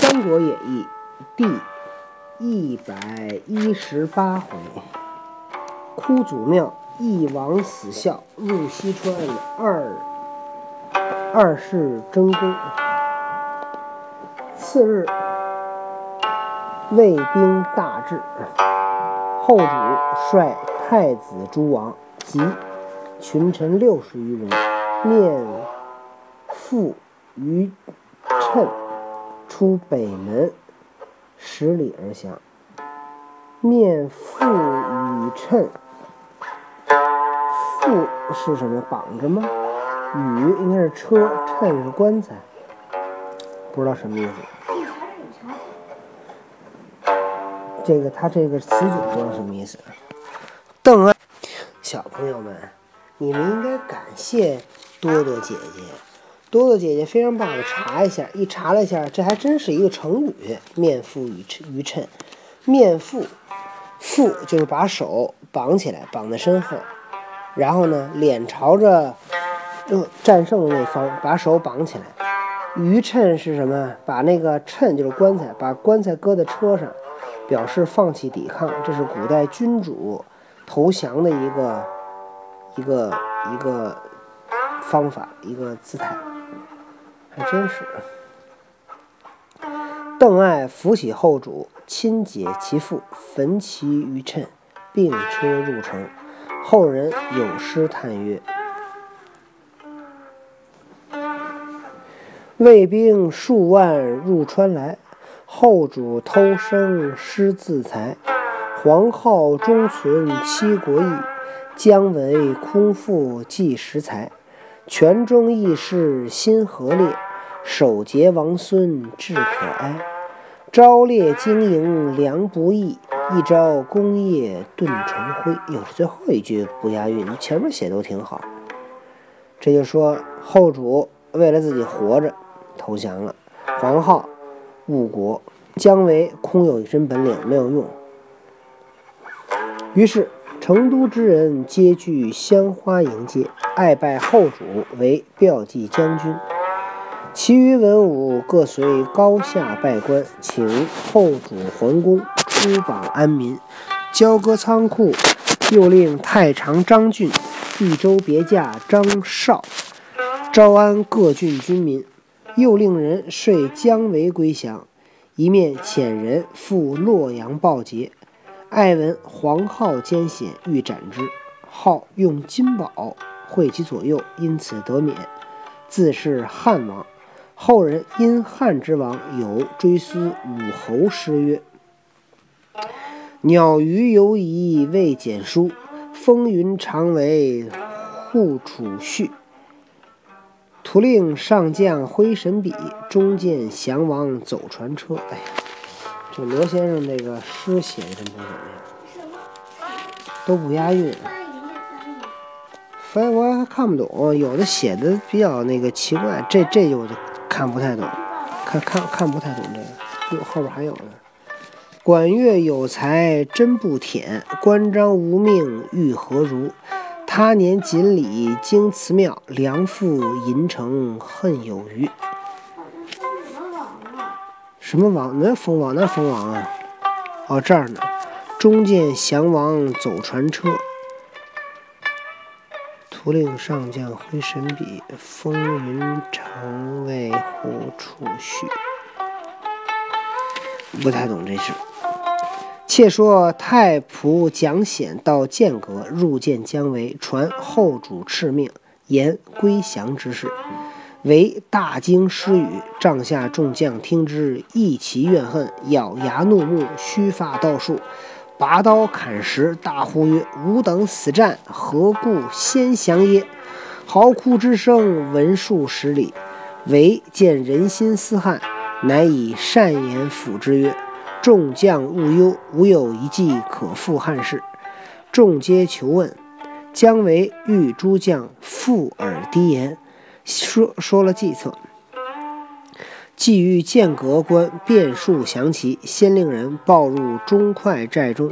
三国演义》第一百一十八回，哭祖庙，一王死孝，入西川二二世争功。次日，魏兵大至，后主率太子诸王及群臣六十余人，面赴于趁。出北门，十里而降。面缚与衬，缚是什么？绑着吗？雨应该是车，衬是棺材，不知道什么意思。这个他这个词组不知道什么意思。邓艾，小朋友们，你们应该感谢多多姐姐。多多姐姐非常棒的查一下，一查了一下，这还真是一个成语“面缚于于衬”。面缚，缚就是把手绑起来，绑在身后，然后呢，脸朝着战胜的那方，把手绑起来。于衬是什么？把那个衬就是棺材，把棺材搁在车上，表示放弃抵抗。这是古代君主投降的一个一个一个方法，一个姿态。还真是。邓艾扶起后主，亲解其父，焚其余趁，并车入城。后人有诗叹曰：“魏兵数万入川来，后主偷生失自裁。黄皓终存七国义，姜维空腹计时才。权中义士心何烈？”守节王孙志可哀，朝猎经营良不易，一朝功业顿成灰。又是最后一句不押韵，前面写都挺好。这就说后主为了自己活着投降了，黄皓误国，姜维空有一身本领没有用，于是成都之人皆具香花迎接，爱拜后主为骠骑将军。其余文武各随高下拜官，请后主桓公出榜安民，交割仓库，又令太常张俊、益州别驾张绍招安各郡军民，又令人率姜维归降，一面遣人赴洛阳报捷。爱闻黄皓奸险，欲斩之，皓用金宝会其左右，因此得免，自是汉王。后人因汉之王有追思武侯诗曰：“鸟鱼犹疑未简书，风云常为护楚婿。徒令上将挥神笔，终见降王走船车。”哎呀，这罗先生那个诗写的真不怎么样，都不押韵。翻译我还看不懂，有的写的比较那个奇怪，这这就。看不太懂，看看看不太懂这个，哟，后边还有呢。管乐有才真不舔，关张无命欲何如？他年锦鲤经祠庙，梁父银城恨有余。什么王？那封王？那封王啊？哦，这儿呢。中见降王走船车。徒令上将挥神笔，风云长为护储婿。不太懂这事。且说太仆蒋显到剑阁，入见姜维，传后主敕命，言归降之事。为大惊失语，帐下众将听之，一齐怨恨，咬牙怒目，须发倒竖。拔刀砍石，大呼曰：“吾等死战，何故先降耶？”嚎哭之声闻数十里。唯见人心思汉，乃以善言抚之曰：“众将勿忧，吾有一计可复汉室。”众皆求问。姜维欲诸将附耳低言，说说了计策。既欲剑阁关变数降其，先令人报入中快寨中，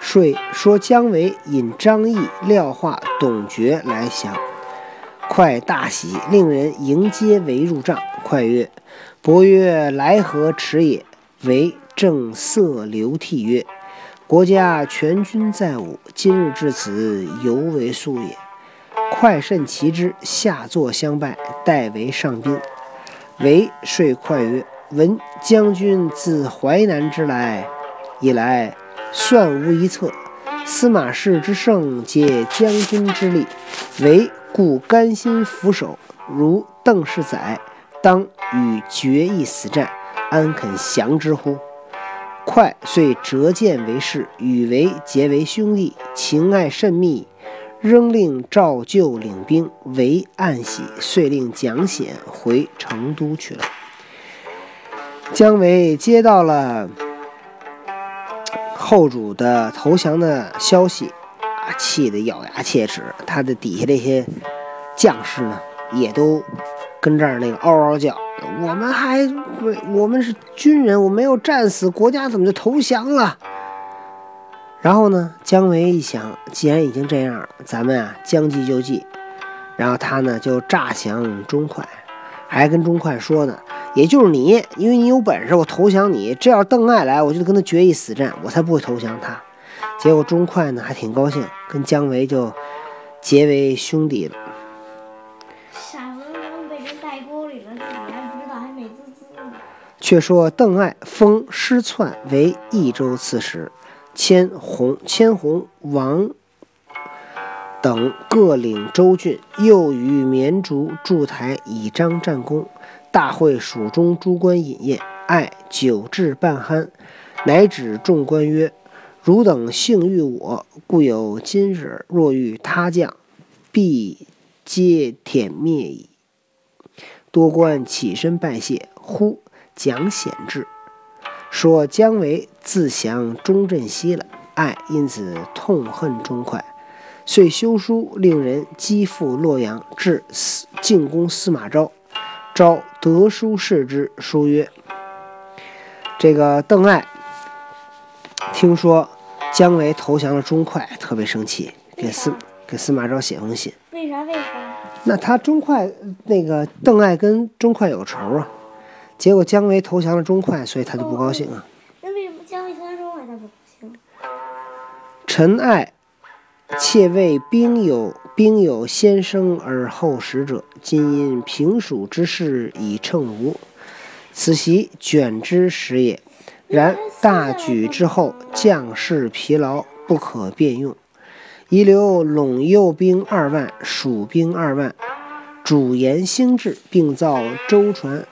说说姜维引张翼、廖化、董厥来降。快大喜，令人迎接为入帐。快曰：“伯曰，来何迟也？”为正色流涕曰：“国家全军在吾，今日至此，犹为速也。”快甚其之，下坐相拜，代为上宾。为睡快曰：“闻将军自淮南之来，以来算无一策。司马氏之胜，皆将军之力。唯故甘心俯首，如邓氏载，当与决一死战，安肯降之乎？”快遂折剑为誓，与为结为兄弟，情爱甚密。仍令赵就领兵为暗喜，遂令蒋显回成都去了。姜维接到了后主的投降的消息，啊，气得咬牙切齿。他的底下这些将士呢，也都跟这儿那个嗷嗷叫：“我们还我们是军人，我没有战死，国家怎么就投降了？”然后呢，姜维一想，既然已经这样，咱们啊将计就计。然后他呢就诈降钟快，还跟钟快说呢，也就是你，因为你有本事，我投降你。这要邓艾来，我就跟他决一死战，我才不会投降他。结果钟快呢还挺高兴，跟姜维就结为兄弟了。傻愣愣被人带沟里了，自己还不知道，还美滋滋呢。却说邓艾封师篡为益州刺史。千弘、千弘、王等各领州郡，又与绵竹筑台以彰战功。大会蜀中诸官饮宴，爱酒至半酣，乃指众官曰：“汝等幸遇我，故有今日。若遇他将，必皆殄灭矣。”多官起身拜谢。忽蒋显至。说姜维自降钟镇西了，爱因此痛恨钟快，遂修书令人击赴洛阳，至司进攻司马昭。昭得书视之，书曰：“这个邓艾听说姜维投降了钟快，特别生气，给司给司马昭写封信。为啥？为啥？那他钟快那个邓艾跟钟快有仇啊。”结果姜维投降了钟会，所以他就不高兴啊。那为什么姜维投降钟会他不高兴？臣爱妾为兵有兵有先生而后使者，今因平蜀之事以称吴，此袭卷之时也。然大举之后，将士疲劳，不可便用，遗留陇右兵二万，蜀兵二万，主言兴志，并造舟船。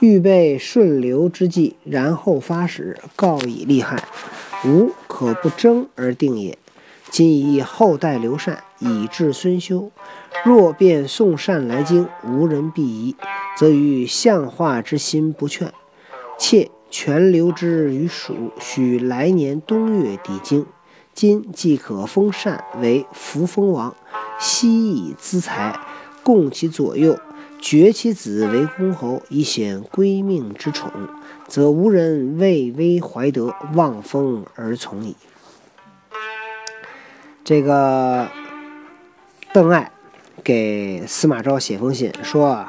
预备顺流之计，然后发使告以利害，吾可不争而定也。今以后代刘禅，以至孙休。若便送禅来京，无人必疑，则于相化之心不劝。妾全留之于蜀，许来年冬月抵京。今即可封禅为扶风王，悉以资财，供其左右。绝其子为公侯，以显归命之宠，则无人畏威怀德，望风而从矣。这个邓艾给司马昭写封信说：“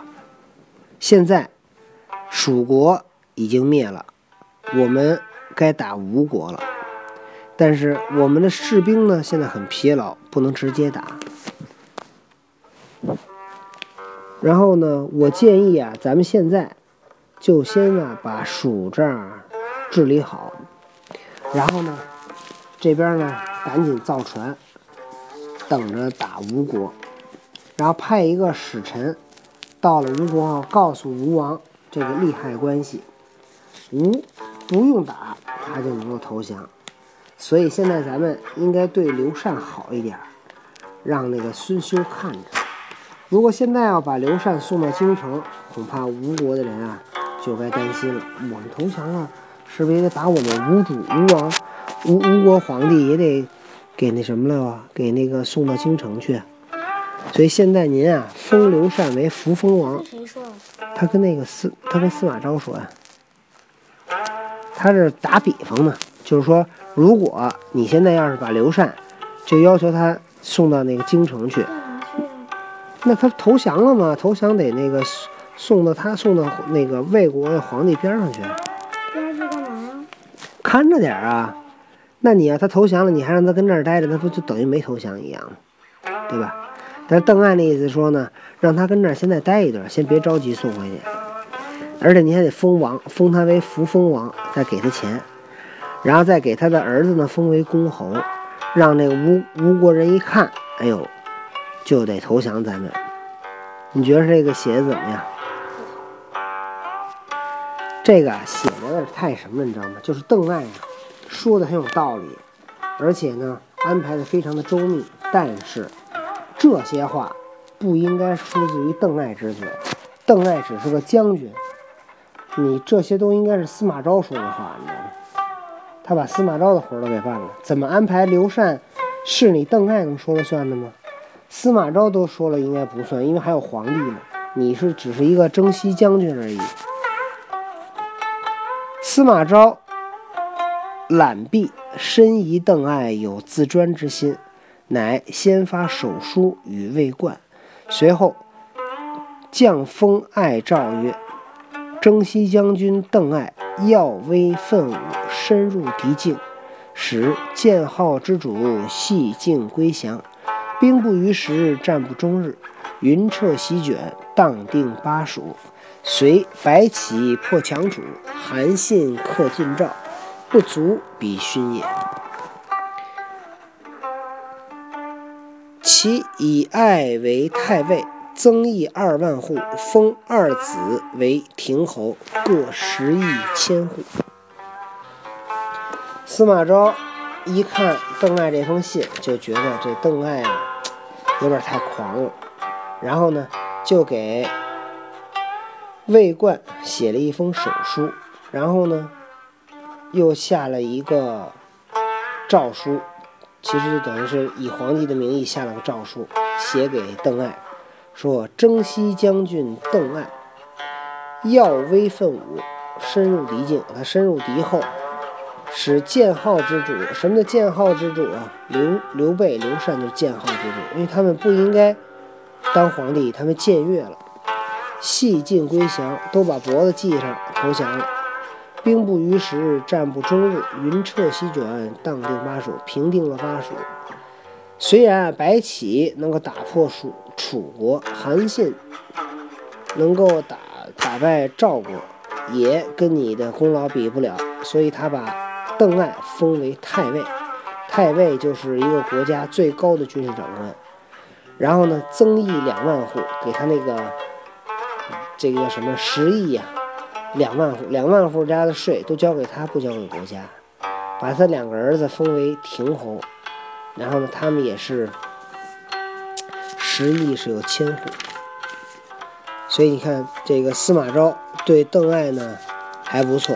现在蜀国已经灭了，我们该打吴国了。但是我们的士兵呢，现在很疲劳，不能直接打。”然后呢，我建议啊，咱们现在就先呢把蜀这儿治理好，然后呢，这边呢赶紧造船，等着打吴国，然后派一个使臣到了吴国后，告诉吴王这个利害关系，吴不用打，他就能够投降。所以现在咱们应该对刘禅好一点，让那个孙休看着。如果现在要把刘禅送到京城，恐怕吴国的人啊就该担心了。我们投降了，是不是也得把我们吴主、吴王、吴吴国皇帝也得给那什么了吧？给那个送到京城去。所以现在您啊，封刘禅为扶风王。他跟那个司，他跟司马昭说呀。他是打比方呢，就是说，如果你现在要是把刘禅，就要求他送到那个京城去。那他投降了吗？投降得那个送到他送到那个魏国的皇帝边上去。边上去干嘛呀？看着点儿啊。那你要他投降了，你还让他跟那儿待着，那不就等于没投降一样吗对吧？但是邓艾那意思说呢，让他跟那儿现在待一段，先别着急送回去。而且你还得封王，封他为扶风王，再给他钱，然后再给他的儿子呢封为公侯，让那个吴吴国人一看，哎呦，就得投降咱们。你觉得这个写的怎么样？这个写的有点太什么，你知道吗？就是邓艾啊。说的很有道理，而且呢，安排的非常的周密。但是这些话不应该出自于邓艾之嘴，邓艾只是个将军，你这些都应该是司马昭说的话，你知道吗？他把司马昭的活都给办了，怎么安排刘禅，是你邓艾能说了算的吗？司马昭都说了，应该不算，因为还有皇帝呢。你是只是一个征西将军而已，司马昭。览毕，深疑邓艾有自专之心，乃先发手书与魏冠，随后降封艾诏曰：“征西将军邓艾耀威奋武，深入敌境，使建号之主系境归降。兵不逾时，战不终日，云彻席卷，荡定巴蜀。随白起破强楚，韩信克晋赵。”不足比勋也。其以爱为太尉，增邑二万户，封二子为亭侯，各十亿千户。司马昭一看邓艾这封信，就觉得这邓艾啊有点太狂了，然后呢，就给魏冠写了一封手书，然后呢。又下了一个诏书，其实就等于是以皇帝的名义下了个诏书，写给邓艾，说征西将军邓艾，耀威奋武，深入敌境。他深入敌后，使建号之主。什么叫建号之主啊？刘刘备、刘禅就是建号之主，因为他们不应该当皇帝，他们僭越了，系尽归降，都把脖子系上投降了。兵不逾时，战不终日，云彻席卷，荡定巴蜀，平定了巴蜀。虽然白起能够打破蜀楚国，韩信能够打打败赵国，也跟你的功劳比不了。所以他把邓艾封为太尉，太尉就是一个国家最高的军事长官。然后呢，增邑两万户，给他那个这个叫什么十亿呀？两万户，两万户家的税都交给他，不交给国家，把他两个儿子封为亭侯，然后呢，他们也是十亿是有千户，所以你看这个司马昭对邓艾呢还不错，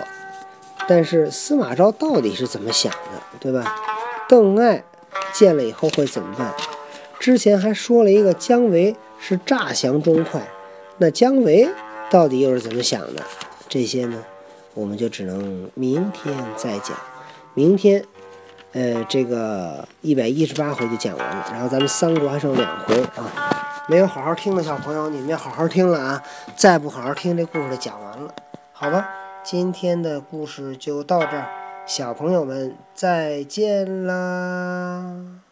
但是司马昭到底是怎么想的，对吧？邓艾见了以后会怎么办？之前还说了一个姜维是诈降钟会，那姜维到底又是怎么想的？这些呢，我们就只能明天再讲。明天，呃，这个一百一十八回就讲完了，然后咱们三国还剩两回啊。没有好好听的小朋友，你们要好好听了啊！再不好好听，这故事就讲完了，好吧？今天的故事就到这儿，小朋友们再见啦！